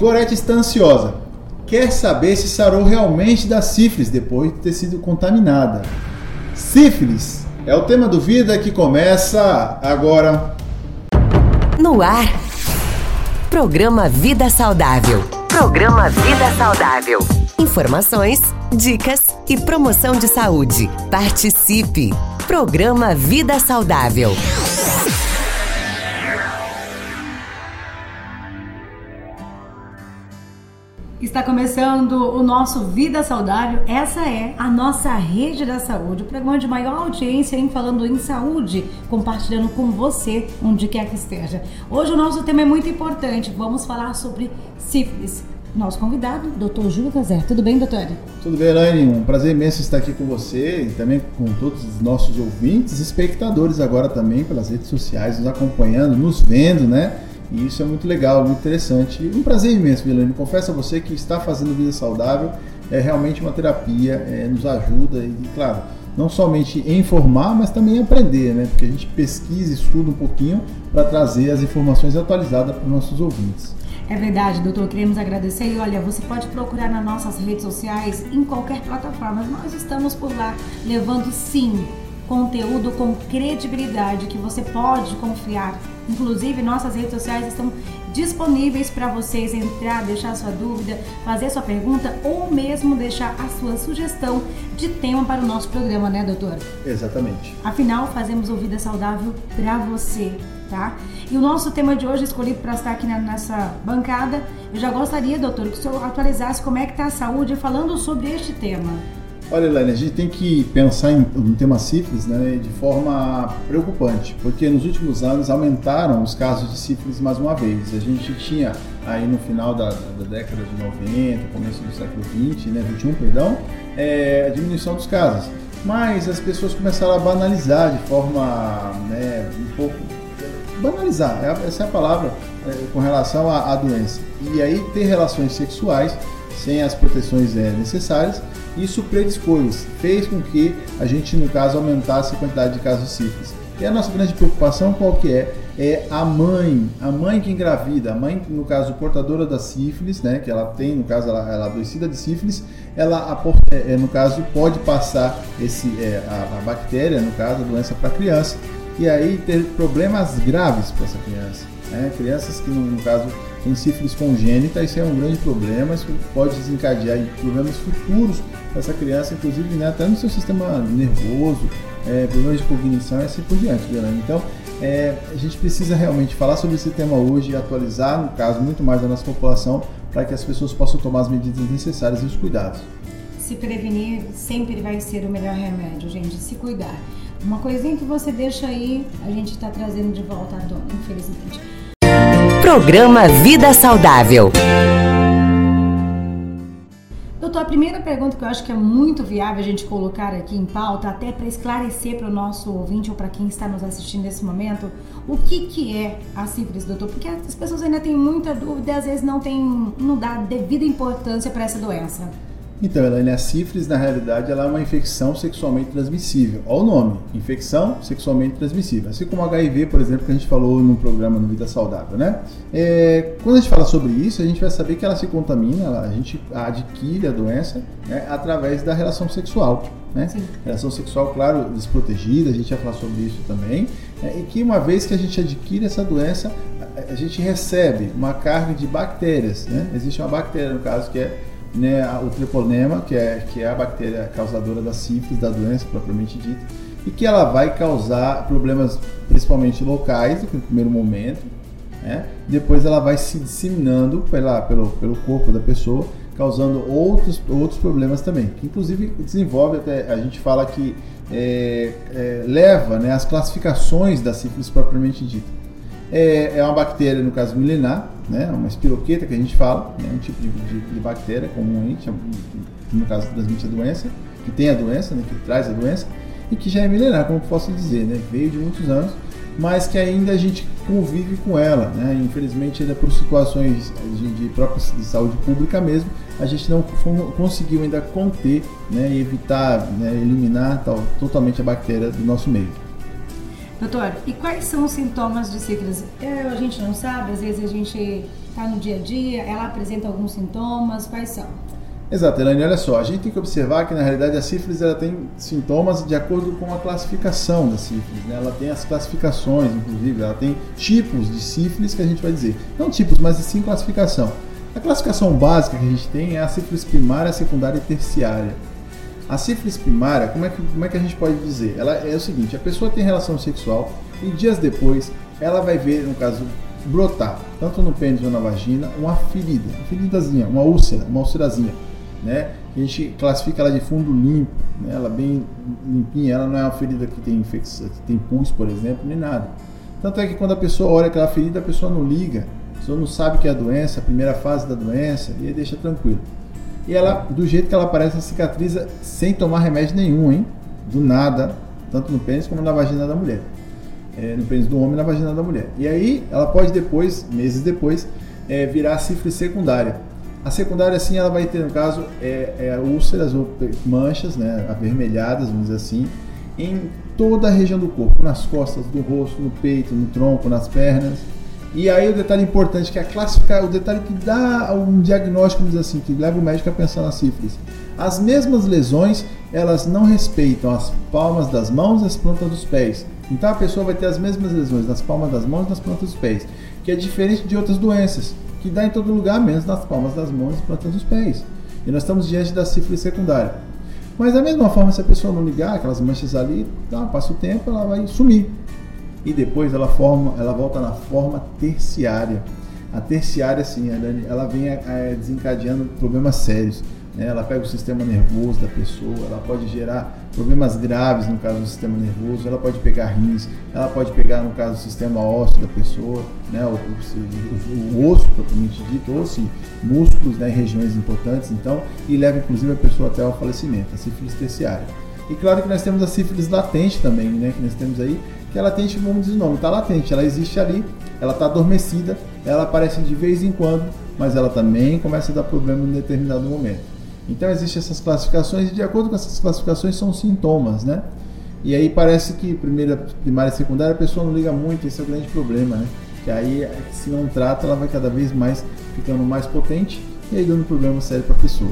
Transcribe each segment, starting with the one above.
Gorete está ansiosa. Quer saber se sarou realmente da sífilis depois de ter sido contaminada. Sífilis é o tema do Vida que começa agora. No ar. Programa Vida Saudável. Programa Vida Saudável. Informações, dicas e promoção de saúde. Participe! Programa Vida Saudável. Está começando o nosso Vida Saudável. Essa é a nossa rede da saúde, o programa de maior audiência em falando em saúde, compartilhando com você onde quer que esteja. Hoje o nosso tema é muito importante. Vamos falar sobre sífilis. Nosso convidado, Dr. Júlio Cazé. Tudo bem, doutor? Tudo bem, Elaine? Um prazer imenso estar aqui com você e também com todos os nossos ouvintes, espectadores agora também pelas redes sociais, nos acompanhando, nos vendo, né? E isso é muito legal, muito interessante. E um prazer imenso, Vilane. Confesso a você que está fazendo vida saudável é realmente uma terapia, é, nos ajuda e, claro, não somente informar, mas também aprender, né? Porque a gente pesquisa, estuda um pouquinho para trazer as informações atualizadas para os nossos ouvintes. É verdade, doutor. Queremos agradecer. E olha, você pode procurar nas nossas redes sociais, em qualquer plataforma. Nós estamos por lá, levando sim conteúdo com credibilidade que você pode confiar. Inclusive, nossas redes sociais estão disponíveis para vocês entrar, deixar sua dúvida, fazer sua pergunta ou mesmo deixar a sua sugestão de tema para o nosso programa, né, doutor? Exatamente. Afinal, fazemos ouvida saudável para você, tá? E o nosso tema de hoje, escolhido para estar aqui nessa bancada, eu já gostaria, doutor, que o senhor atualizasse como é que está a saúde falando sobre este tema. Olha, Elaine, a gente tem que pensar em, no tema sífilis né, de forma preocupante, porque nos últimos anos aumentaram os casos de sífilis mais uma vez. A gente tinha aí no final da, da década de 90, começo do século 20, né, 21, perdão, é, a diminuição dos casos. Mas as pessoas começaram a banalizar de forma né, um pouco. Banalizar, é essa é a palavra é, com relação à, à doença. E aí ter relações sexuais sem as proteções é, necessárias isso predispôs, fez com que a gente, no caso, aumentasse a quantidade de casos de sífilis. E a nossa grande preocupação qual que é? É a mãe, a mãe que engravida, a mãe, no caso, portadora da sífilis, né, que ela tem, no caso, ela, ela é adoecida de sífilis, ela, é, no caso, pode passar esse, é, a, a bactéria, no caso, a doença para a criança, e aí ter problemas graves para essa criança. Né? Crianças que, no, caso, têm sífilis congênita, isso é um grande problema, isso pode desencadear problemas futuros essa criança, inclusive né, até no seu sistema nervoso, é, problemas de cognição e assim por diante. Né? Então, é, a gente precisa realmente falar sobre esse tema hoje e atualizar, no caso, muito mais a nossa população para que as pessoas possam tomar as medidas necessárias e os cuidados. Se prevenir sempre vai ser o melhor remédio, gente, se cuidar. Uma coisinha que você deixa aí, a gente está trazendo de volta à dona, infelizmente. Programa Vida Saudável. Doutor, a primeira pergunta que eu acho que é muito viável a gente colocar aqui em pauta, até para esclarecer para o nosso ouvinte ou para quem está nos assistindo nesse momento, o que, que é a sífilis, doutor? Porque as pessoas ainda têm muita dúvida e às vezes não, tem, não dá devida importância para essa doença. Então, Elaine, a sífilis, na realidade, ela é uma infecção sexualmente transmissível. Olha o nome, infecção sexualmente transmissível. Assim como HIV, por exemplo, que a gente falou no programa no Vida Saudável, né? É, quando a gente fala sobre isso, a gente vai saber que ela se contamina, ela, a gente adquire a doença né, através da relação sexual. Né? Relação sexual, claro, desprotegida, a gente vai falar sobre isso também. É, e que uma vez que a gente adquire essa doença, a, a gente recebe uma carga de bactérias. Né? Existe uma bactéria, no caso, que é né, o treponema, que é, que é a bactéria causadora da sífilis, da doença propriamente dita, e que ela vai causar problemas principalmente locais no primeiro momento, né? depois ela vai se disseminando pela, pelo, pelo corpo da pessoa, causando outros, outros problemas também, que inclusive desenvolve até, a gente fala que é, é, leva né, as classificações da sífilis propriamente dita. É, é uma bactéria, no caso milenar, né? uma espiroqueta que a gente fala, né? um tipo de, de, de bactéria comumente, no caso transmite a doença, que tem a doença, né? que traz a doença, e que já é milenar, como posso dizer, né? veio de muitos anos, mas que ainda a gente convive com ela, né? infelizmente ainda por situações de, de de saúde pública mesmo, a gente não conseguiu ainda conter né? e evitar, né? eliminar tal, totalmente a bactéria do nosso meio. Doutor, e quais são os sintomas de sífilis? É, a gente não sabe, às vezes a gente está no dia a dia, ela apresenta alguns sintomas, quais são? Exato, Elaine, olha só, a gente tem que observar que na realidade a sífilis ela tem sintomas de acordo com a classificação da sífilis, né? ela tem as classificações, inclusive, ela tem tipos de sífilis que a gente vai dizer. Não tipos, mas sim classificação. A classificação básica que a gente tem é a sífilis primária, secundária e terciária. A sífilis primária, como é que, como é que a gente pode dizer? Ela é o seguinte, a pessoa tem relação sexual e dias depois ela vai ver, no caso, brotar, tanto no pênis ou na vagina, uma ferida, uma feridazinha, uma úlcera, uma úlcerazinha né? A gente classifica ela de fundo limpo, né? ela bem limpinha, ela não é uma ferida que tem infecção, que tem pulso, por exemplo, nem nada. Tanto é que quando a pessoa olha aquela ferida, a pessoa não liga, a pessoa não sabe que é a doença, a primeira fase da doença, e aí deixa tranquilo. E ela, do jeito que ela aparece, ela cicatriza sem tomar remédio nenhum, hein? Do nada, tanto no pênis como na vagina da mulher. É, no pênis do homem e na vagina da mulher. E aí ela pode depois, meses depois, é, virar sífilis secundária a secundária, assim, ela vai ter, no caso, é, é úlceras ou manchas, né, avermelhadas, vamos dizer assim, em toda a região do corpo, nas costas, do rosto, no peito, no tronco, nas pernas. E aí o detalhe importante que é classificar, o detalhe que dá um diagnóstico, dizer assim, que leva o médico a pensar na sífilis. As mesmas lesões, elas não respeitam as palmas das mãos e as plantas dos pés. Então a pessoa vai ter as mesmas lesões nas palmas das mãos e nas plantas dos pés, que é diferente de outras doenças que dá em todo lugar, menos nas palmas das mãos e plantas dos pés. E nós estamos diante da sífilis secundária. Mas da mesma forma, se a pessoa não ligar, aquelas manchas ali, tá, passa o tempo, ela vai sumir. E depois ela forma, ela volta na forma terciária. A terciária, sim, ela vem é, desencadeando problemas sérios. Né? Ela pega o sistema nervoso da pessoa, ela pode gerar problemas graves no caso do sistema nervoso, ela pode pegar rins, ela pode pegar no caso do sistema ósseo da pessoa, né? o, o, o osso propriamente dito, ou sim, músculos né? regiões importantes, então, e leva inclusive a pessoa até ao falecimento, a sífilis terciária. E claro que nós temos a sífilis latente também, né? que nós temos aí, que é latente, vamos dizer o nome, está latente, ela existe ali, ela está adormecida, ela aparece de vez em quando, mas ela também começa a dar problema em determinado momento. Então existem essas classificações e de acordo com essas classificações são sintomas, né? E aí parece que primeira, primária e secundária a pessoa não liga muito, esse é o grande problema, né? Que aí se não trata, ela vai cada vez mais ficando mais potente e aí dando problema sério para a pessoa.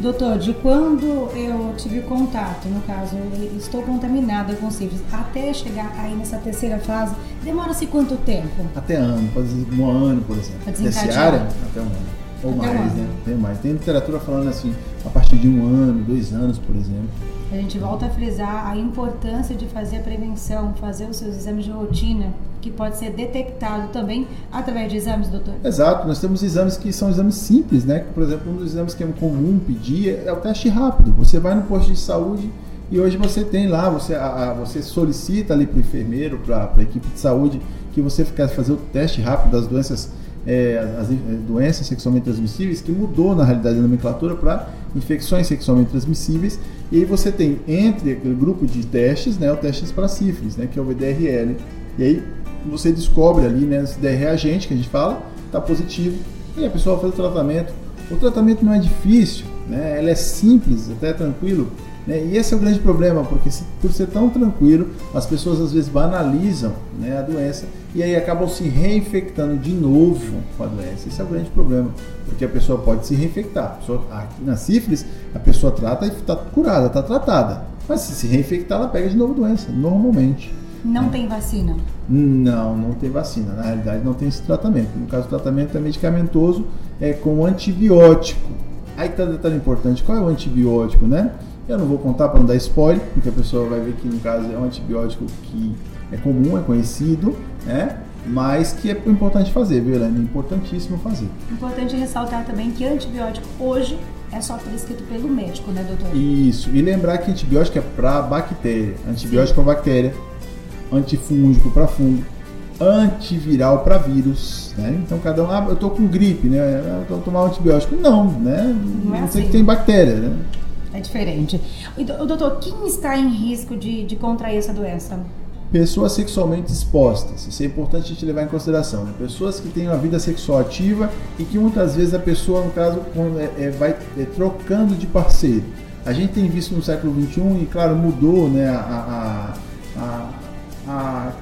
Doutor, de quando eu tive contato, no caso, estou contaminada com sífilis, até chegar aí nessa terceira fase, demora-se quanto tempo? Até ano, pode dizer um ano, por exemplo. Terciária, até um ano. Ou Até mais, um né? Tem mais. Tem literatura falando assim, a partir de um ano, dois anos, por exemplo. A gente volta a frisar a importância de fazer a prevenção, fazer os seus exames de rotina, que pode ser detectado também através de exames, doutor? Exato, nós temos exames que são exames simples, né? Por exemplo, um dos exames que é comum pedir é o teste rápido. Você vai no posto de saúde e hoje você tem lá, você, a, a, você solicita ali para o enfermeiro, para a equipe de saúde, que você fique fazer o teste rápido das doenças é, as, doenças sexualmente transmissíveis, que mudou na realidade a nomenclatura para infecções sexualmente transmissíveis. E aí você tem entre aquele grupo de testes, né, o testes para sífilis, né, que é o VDRL. E aí você descobre ali, né, se der reagente que a gente fala, está positivo, e a pessoa faz o tratamento. O tratamento não é difícil, né, ela é simples, até tranquilo. Né? E esse é o grande problema, porque se, por ser tão tranquilo, as pessoas às vezes banalizam né, a doença e aí acabam se reinfectando de novo com a doença. Esse é o grande problema, porque a pessoa pode se reinfectar. Pessoa, aqui na sífilis, a pessoa trata e está curada, está tratada. Mas se se reinfectar, ela pega de novo a doença, normalmente. Não né? tem vacina? Não, não tem vacina. Na realidade, não tem esse tratamento. No caso, o tratamento é medicamentoso, é com antibiótico. Aí está um detalhe importante: qual é o antibiótico, né? Eu não vou contar para não dar spoiler, porque a pessoa vai ver que no caso é um antibiótico que é comum, é conhecido, né? Mas que é importante fazer, viu, Helena? É importantíssimo fazer. Importante ressaltar também que antibiótico hoje é só prescrito pelo médico, né, doutor? Isso. E lembrar que antibiótico é para bactéria, antibiótico para bactéria, antifúngico para fungo, antiviral para vírus, né? Então cada um, ah, eu tô com gripe, né? Eu vou tomar um antibiótico. Não, né? Não é assim. que tem bactéria, né? É diferente. Doutor, quem está em risco de, de contrair essa doença? Pessoas sexualmente expostas. Isso é importante a gente levar em consideração. Né? Pessoas que têm uma vida sexual ativa e que muitas vezes a pessoa, no caso, é, é, vai é, trocando de parceiro. A gente tem visto no século XXI e, claro, mudou né, a, a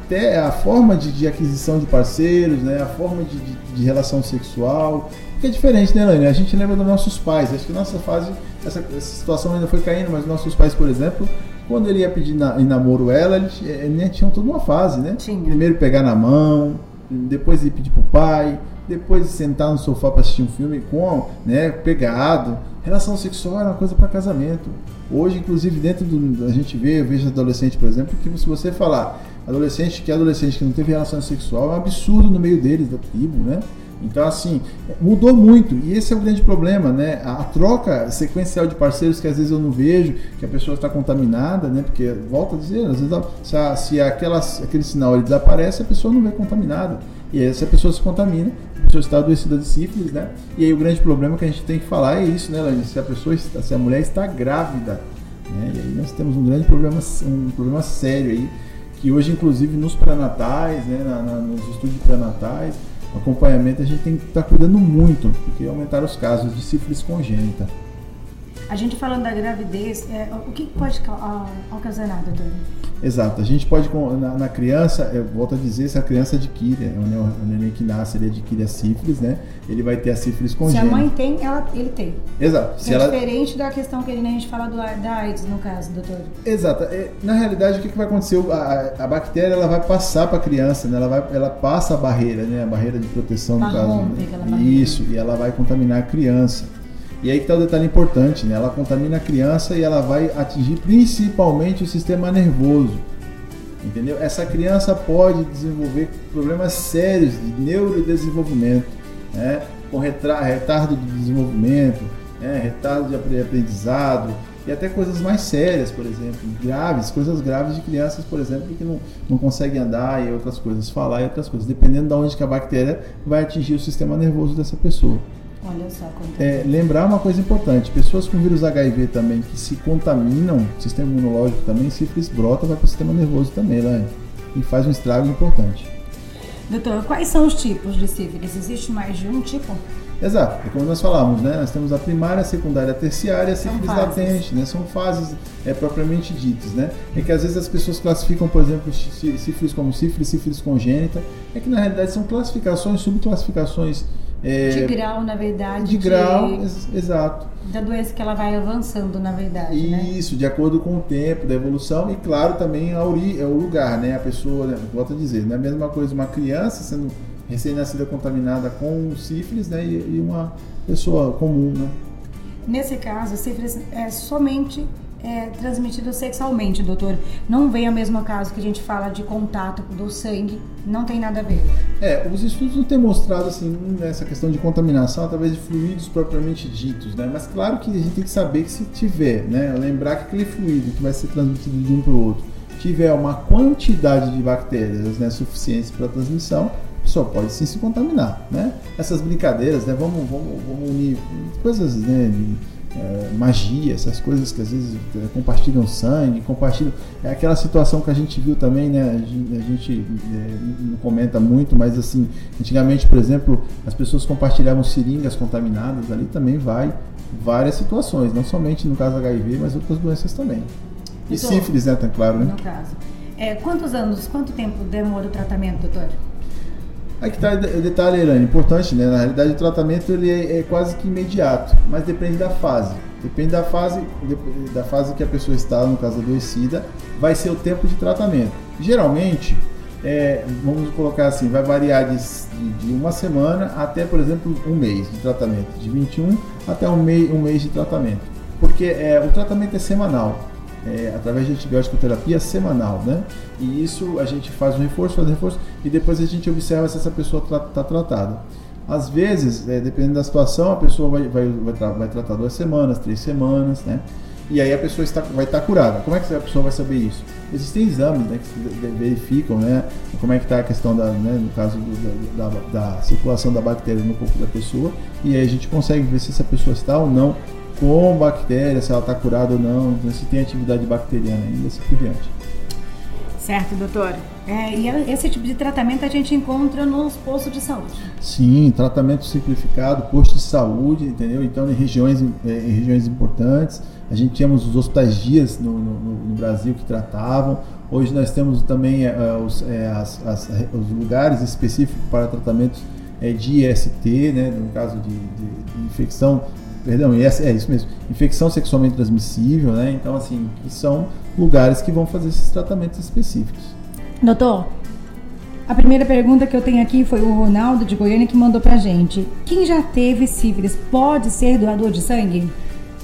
até a forma de, de aquisição de parceiros, né? A forma de, de, de relação sexual, que é diferente, né, Lani? A gente lembra dos nossos pais. Acho que nossa fase, essa, essa situação ainda foi caindo, mas nossos pais, por exemplo, quando ele ia pedir na, em namoro ela, eles, eles tinham toda uma fase, né? Tinha. Primeiro pegar na mão, depois ir pedir pro pai, depois de sentar no sofá para assistir um filme com, né, pegado. Relação sexual era uma coisa para casamento. Hoje, inclusive, dentro do. A gente vê, eu vejo adolescente, por exemplo, que se você falar adolescente que é adolescente que não teve relação sexual, é um absurdo no meio deles, da tribo, né? Então, assim, mudou muito. E esse é o grande problema, né? A troca sequencial de parceiros que às vezes eu não vejo, que a pessoa está contaminada, né? Porque, volta a dizer, às vezes se, a, se aquela, aquele sinal ele desaparece, a pessoa não vem contaminada. E aí, se a pessoa se contamina, a pessoa está adoecida de sífilis, né? E aí o grande problema que a gente tem que falar é isso, né? Se a pessoa se a mulher está grávida, né? E aí nós temos um grande problema, um problema sério aí, que hoje, inclusive, nos pré-natais, né? Na, na, nos estudos pré-natais, acompanhamento a gente tem que estar tá cuidando muito, porque aumentaram os casos de sífilis congênita. A gente falando da gravidez, é, o que pode ocasionar, doutor? Exato. A gente pode, na, na, criança, eu volto a dizer, se a criança adquire, é o neném que nasce, ele adquire a sífilis, né? Ele vai ter a sífilis congênita. Se a mãe tem, ela, ele tem. Exato. Se é ela... diferente da questão que a gente fala do, da AIDS, no caso, doutor. Exato. É, na realidade, o que, que vai acontecer? A, a bactéria ela vai passar para a criança, né? Ela, vai, ela passa a barreira, né? A barreira de proteção, no caso. Né? Isso, e ela vai contaminar a criança. E aí que está o detalhe importante, né? Ela contamina a criança e ela vai atingir principalmente o sistema nervoso. Entendeu? Essa criança pode desenvolver problemas sérios de neurodesenvolvimento, né? com retardo de desenvolvimento, né? retardo de aprendizado e até coisas mais sérias, por exemplo, graves, coisas graves de crianças, por exemplo, que não, não conseguem andar e outras coisas, falar e outras coisas, dependendo de onde que a bactéria vai atingir o sistema nervoso dessa pessoa. Olha só é, lembrar uma coisa importante: pessoas com vírus HIV também que se contaminam, sistema imunológico também, sífilis brota, vai para o sistema nervoso também, né? E faz um estrago importante. Doutor, quais são os tipos de sífilis? Existe mais de um tipo? Exato, é como nós falamos, né? Nós temos a primária, a secundária, a terciária, a sífilis latente, né? São fases é, propriamente ditas, né? É que às vezes as pessoas classificam, por exemplo, sífilis como sífilis, sífilis congênita. É que na realidade são classificações, subclassificações é, de grau, na verdade. De grau, ex exato. Da doença que ela vai avançando, na verdade. Né? Isso, né? de acordo com o tempo, da evolução e, claro, também a ori é o lugar, né? A pessoa, né? volto a dizer, não é a mesma coisa uma criança sendo recém-nascida contaminada com sífilis, né? E, e uma pessoa comum, né? Nesse caso, sífilis é somente é, transmitido sexualmente, doutor. Não vem a mesmo caso que a gente fala de contato do sangue, não tem nada a ver. É, os estudos não têm mostrado assim essa questão de contaminação através de fluidos propriamente ditos, né? Mas claro que a gente tem que saber que se tiver, né? Lembrar que aquele fluido que vai ser transmitido de um para o outro tiver uma quantidade de bactérias né, suficientes para transmissão, pessoa pode sim se contaminar, né? Essas brincadeiras, né? Vamos, vamos, vamos unir coisas, né? De, é, magia, essas coisas que às vezes é, compartilham sangue, compartilham. É aquela situação que a gente viu também, né? A gente, a gente é, não comenta muito, mas assim, antigamente, por exemplo, as pessoas compartilhavam seringas contaminadas, ali também vai várias situações, não somente no caso HIV, mas outras doenças também. E doutor, sífilis, né? Tá claro, né? No caso. É, quantos anos, quanto tempo demora o tratamento, doutor? Aí que está o detalhe, Irane, importante, né? Na realidade, o tratamento ele é, é, quase que imediato, mas depende da fase. Depende da fase, da fase que a pessoa está, no caso adoecida, vai ser o tempo de tratamento. Geralmente, é, vamos colocar assim, vai variar de, de, de, uma semana até, por exemplo, um mês de tratamento, de 21 até um, mei, um mês de tratamento. Porque é, o tratamento é semanal é, através de antibiótico terapia semanal, né? E isso a gente faz um reforço, faz um reforço e depois a gente observa se essa pessoa está tra tá tratada. Às vezes, é, dependendo da situação, a pessoa vai, vai, vai, tra vai, tratar duas semanas, três semanas, né? E aí a pessoa está, vai estar curada. Como é que a pessoa vai saber isso? Existem exames né, que verificam né, como é que está a questão, da, né, no caso do, da, da, da circulação da bactéria no corpo da pessoa, e aí a gente consegue ver se essa pessoa está ou não com bactéria, se ela está curada ou não, se tem atividade bacteriana ainda, assim por diante. Certo, doutor. É, e esse tipo de tratamento a gente encontra nos postos de saúde. Sim, tratamento simplificado, posto de saúde, entendeu? Então, em regiões, é, em regiões importantes, a gente tínhamos os hospitais dias no, no, no Brasil que tratavam. Hoje nós temos também uh, os, é, as, as, os lugares específicos para tratamentos é, de IST, né, no caso de, de, de infecção perdão, é, é isso mesmo, infecção sexualmente transmissível, né? Então, assim, são lugares que vão fazer esses tratamentos específicos. Doutor, a primeira pergunta que eu tenho aqui foi o Ronaldo de Goiânia que mandou pra gente. Quem já teve sífilis pode ser doador de sangue?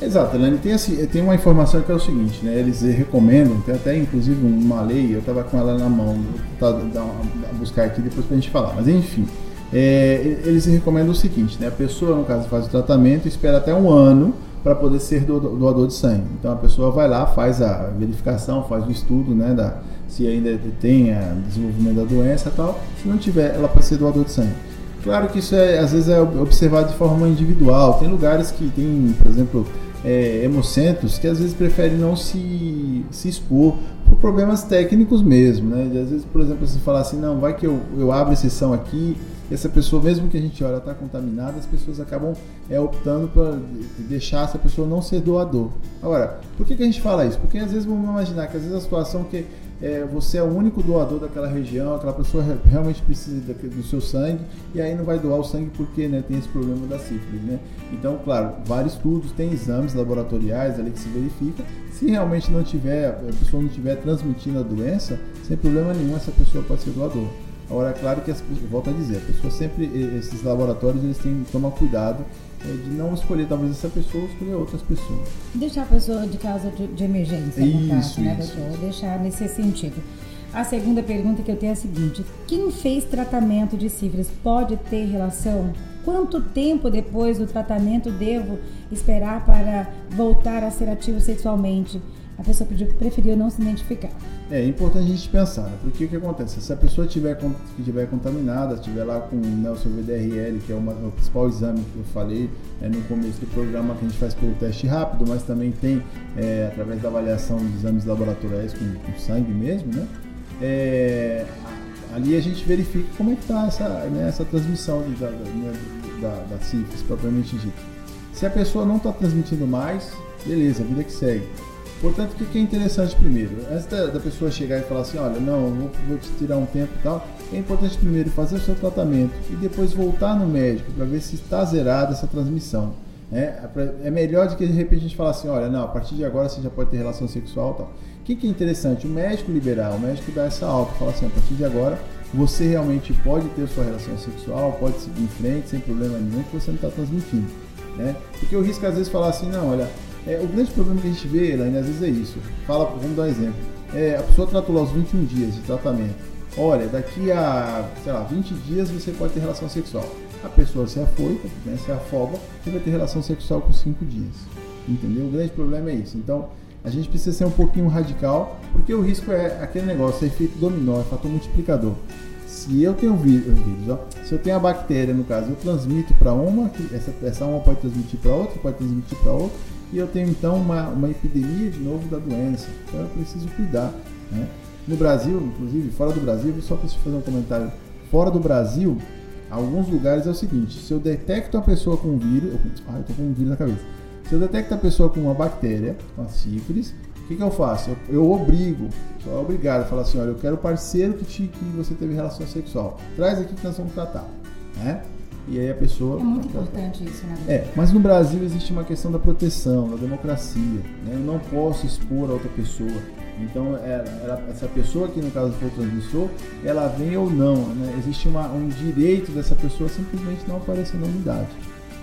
Exato, Helene. Tem, assim, tem uma informação que é o seguinte, né? Eles recomendam, tem até inclusive uma lei, eu estava com ela na mão, vou buscar aqui depois pra gente falar. Mas enfim, é, eles recomendam o seguinte, né? A pessoa, no caso, faz o tratamento, espera até um ano para poder ser doador de sangue. Então a pessoa vai lá, faz a verificação, faz o estudo, né, da, se ainda tem a desenvolvimento da doença e tal. Se não tiver, ela pode ser doador de sangue. Claro que isso é, às vezes é observado de forma individual. Tem lugares que tem, por exemplo, é, hemocentros que às vezes preferem não se, se expor por problemas técnicos mesmo, né? às vezes, por exemplo, se falar assim, não, vai que eu, eu abro exceção aqui essa pessoa, mesmo que a gente olha, está contaminada, as pessoas acabam é, optando por deixar essa pessoa não ser doador. Agora, por que, que a gente fala isso? Porque às vezes vamos imaginar que às vezes a situação que é, você é o único doador daquela região, aquela pessoa realmente precisa do seu sangue e aí não vai doar o sangue porque né, tem esse problema da sífilis. Né? Então, claro, vários estudos, tem exames laboratoriais ali que se verifica. Se realmente não tiver, a pessoa não estiver transmitindo a doença, sem problema nenhum, essa pessoa pode ser doador. Agora, é claro que, as, volto a dizer, a pessoa sempre, esses laboratórios, eles têm que tomar cuidado é, de não escolher talvez essa pessoa ou escolher outras pessoas. Deixar a pessoa de causa de, de emergência, isso, caso, né, isso. doutor? Deixar nesse sentido. A segunda pergunta que eu tenho é a seguinte: quem fez tratamento de sífilis pode ter relação? Quanto tempo depois do tratamento devo esperar para voltar a ser ativo sexualmente? A pessoa pediu, preferiu não se identificar. É, importante a gente pensar, né? porque o que acontece? Se a pessoa tiver, tiver contaminada, estiver lá com né, o seu VDRL, que é uma, o principal exame que eu falei é, no começo do programa, que a gente faz pelo teste rápido, mas também tem é, através da avaliação de exames laboratoriais com, com sangue mesmo, né? É, ali a gente verifica como é que está essa, né, essa transmissão de, da, né, da, da sífilis propriamente dita. Se a pessoa não está transmitindo mais, beleza, vida que segue. Portanto, o que é interessante primeiro? Antes da, pessoa chegar e falar assim, olha, não, vou, vou te tirar um tempo e tal, é importante primeiro fazer o seu tratamento e depois voltar no médico para ver se está zerada essa transmissão. É, é melhor do que de repente a gente falar assim, olha, não, a partir de agora você já pode ter relação sexual e tal. O que, que é interessante? O médico liberar, o médico dá essa alta, fala assim, a partir de agora você realmente pode ter sua relação sexual, pode seguir em frente sem problema nenhum, que você não está transmitindo. Né? Porque o risco às vezes falar assim, não, olha, é, o grande problema que a gente vê, Elaine, às vezes é isso. Fala, vamos dar um exemplo. É, a pessoa tratou lá os 21 dias de tratamento. Olha, daqui a, sei lá, 20 dias você pode ter relação sexual. A pessoa se afoita, né, se afoga e vai ter relação sexual com 5 dias. Entendeu? O grande problema é isso. Então, a gente precisa ser um pouquinho radical, porque o risco é aquele negócio, é efeito dominó, é fator multiplicador. Se eu tenho vírus, ó, se eu tenho a bactéria, no caso, eu transmito para uma, essa, essa uma pode transmitir para outra, pode transmitir para outra, e eu tenho então uma, uma epidemia de novo da doença. Então eu preciso cuidar. Né? No Brasil, inclusive, fora do Brasil, só preciso fazer um comentário. Fora do Brasil, alguns lugares é o seguinte: se eu detecto a pessoa com vírus, ah, eu tô com um vírus na cabeça. Se eu detecto a pessoa com uma bactéria, uma sífilis, o que, que eu faço? Eu, eu obrigo, sou obrigado a falar assim: olha, eu quero parceiro que, te, que você teve relação sexual. Traz aqui que nós vamos tratar. Né? E aí a pessoa. É muito importante isso, né? É, mas no Brasil existe uma questão da proteção, da democracia. Né? Eu não posso expor a outra pessoa. Então, ela, ela, essa pessoa que no caso for o transmissor, ela vem ou não. Né? Existe uma, um direito dessa pessoa simplesmente não aparecer na unidade.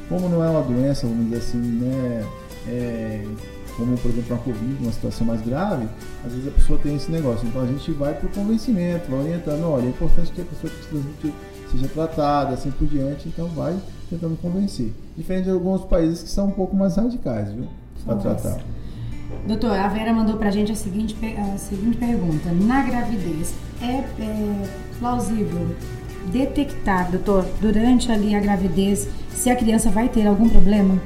Como não é uma doença, vamos dizer assim, né? É, como por exemplo a Covid, uma situação mais grave, às vezes a pessoa tem esse negócio. Então a gente vai para o convencimento, vai orientando, olha, é importante que a pessoa que se transmite seja tratada, assim por diante, então vai tentando convencer. Diferente de alguns países que são um pouco mais radicais, viu? Para tratar. Doutor, a Vera mandou para a gente a seguinte, a seguinte pergunta. Na gravidez, é, é plausível detectar, doutor, durante ali a gravidez, se a criança vai ter algum problema?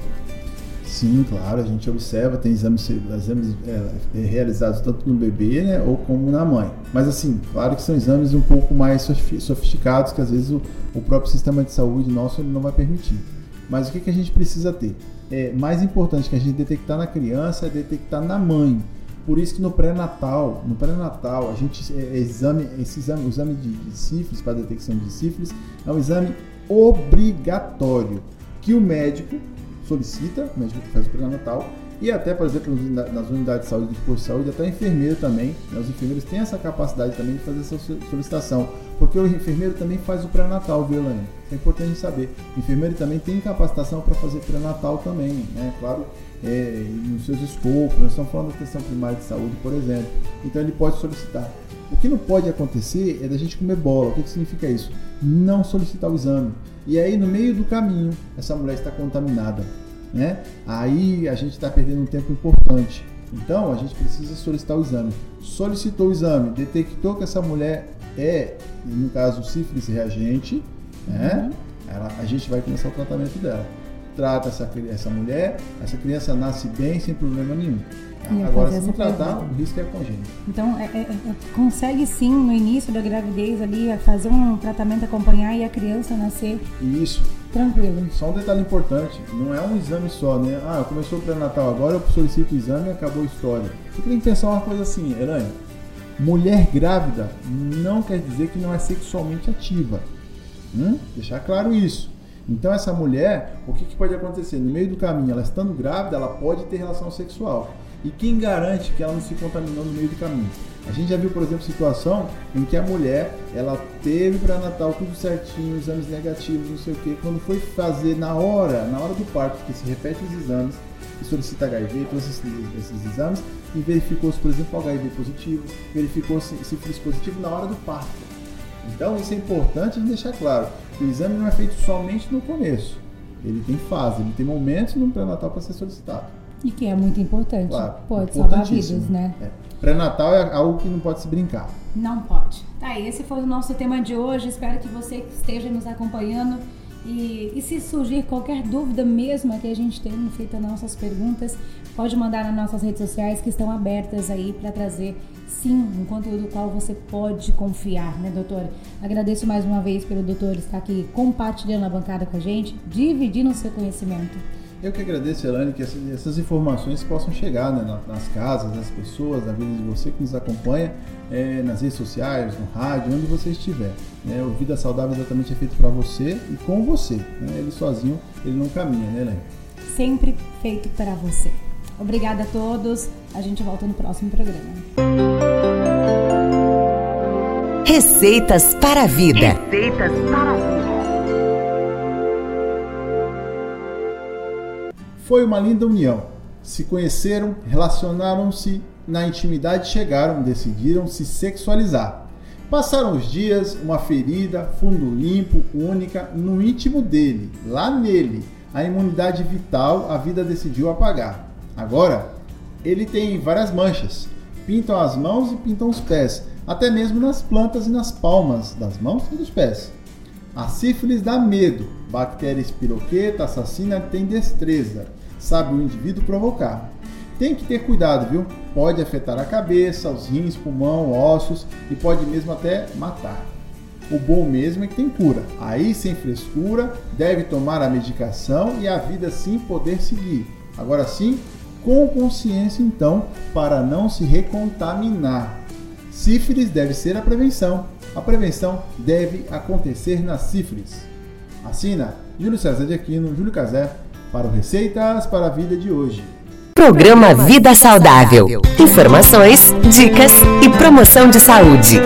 Sim, claro, a gente observa, tem exames, exames é, realizados tanto no bebê né, ou como na mãe. Mas assim, claro que são exames um pouco mais sofisticados que às vezes o, o próprio sistema de saúde nosso ele não vai permitir. Mas o que, que a gente precisa ter? É, mais importante que a gente detectar na criança é detectar na mãe. Por isso que no pré-natal, no pré-natal, a gente é, exame, esse exame, o exame de, de sífilis para detecção de sífilis é um exame obrigatório que o médico solicita, o médico que faz o pré-natal, e até, por exemplo, nas unidades de saúde, do posto de saúde, até enfermeiro também, né, os enfermeiros têm essa capacidade também de fazer essa solicitação, porque o enfermeiro também faz o pré-natal, viu, é importante saber. O enfermeiro também tem capacitação para fazer pré-natal também, né? Claro, é, nos seus escopos, nós estamos falando da questão primária de saúde, por exemplo. Então ele pode solicitar. O que não pode acontecer é da gente comer bola. O que, que significa isso? Não solicitar o exame. E aí, no meio do caminho, essa mulher está contaminada. Né? Aí a gente está perdendo um tempo importante. Então, a gente precisa solicitar o exame. Solicitou o exame, detectou que essa mulher é, no caso, sífilis reagente, né? Uhum. Ela, a gente vai começar o tratamento dela. Trata essa, essa mulher, essa criança nasce bem, sem problema nenhum. Agora, se não tratar, o risco é congênito. Então, é, é, é, consegue sim, no início da gravidez ali, fazer um tratamento, acompanhar e a criança nascer Isso. tranquilo. Só um detalhe importante, não é um exame só, né? Ah, começou o pré-natal, agora eu solicito o exame e acabou a história. Você tem que pensar uma coisa assim, Elaine. Mulher grávida não quer dizer que não é sexualmente ativa. Hum? Deixar claro isso. Então essa mulher, o que, que pode acontecer? No meio do caminho, ela estando grávida, ela pode ter relação sexual. E quem garante que ela não se contaminou no meio do caminho? A gente já viu, por exemplo, situação em que a mulher, ela teve para Natal tudo certinho, exames negativos, não sei o que, quando foi fazer na hora, na hora do parto, que se repete os exames e solicita HIV, todos esses, esses exames, e verificou se, por exemplo, HIV positivo, verificou se sífilis positivo na hora do parto. Então isso é importante de deixar claro, que o exame não é feito somente no começo. Ele tem fase, ele tem momentos no pré-natal para ser solicitado. E que é muito importante. Claro, pode salvar vidas, né? É. Pré-natal é algo que não pode se brincar. Não pode. Tá, esse foi o nosso tema de hoje. Espero que você esteja nos acompanhando. E, e se surgir qualquer dúvida mesmo que a gente tenha feito as nossas perguntas, pode mandar nas nossas redes sociais que estão abertas aí para trazer sim um conteúdo qual você pode confiar, né, doutora? Agradeço mais uma vez pelo doutor estar aqui compartilhando a bancada com a gente, dividindo o seu conhecimento. Eu que agradeço, Elane, que essas informações possam chegar né, nas casas, nas pessoas, na vida de você que nos acompanha, é, nas redes sociais, no rádio, onde você estiver. Né? O Vida Saudável exatamente é feito para você e com você. Né? Ele sozinho, ele não caminha, né, Elane? Sempre feito para você. Obrigada a todos. A gente volta no próximo programa. Receitas para a vida. Receitas para a vida. Foi uma linda união. Se conheceram, relacionaram-se na intimidade, chegaram, decidiram se sexualizar. Passaram os dias, uma ferida, fundo limpo, única, no íntimo dele, lá nele. A imunidade vital, a vida decidiu apagar. Agora, ele tem várias manchas. Pintam as mãos e pintam os pés, até mesmo nas plantas e nas palmas das mãos e dos pés. A sífilis dá medo. Bactéria espiroqueta assassina tem destreza sabe o indivíduo provocar. Tem que ter cuidado, viu? Pode afetar a cabeça, os rins, pulmão, ossos e pode mesmo até matar. O bom mesmo é que tem cura. Aí, sem frescura, deve tomar a medicação e a vida sim poder seguir. Agora sim, com consciência então, para não se recontaminar. Sífilis deve ser a prevenção. A prevenção deve acontecer na sífilis. Assina Júlio César de Aquino, Júlio Cazé, para Receitas para a Vida de hoje. Programa Vida Saudável. Informações, dicas e promoção de saúde.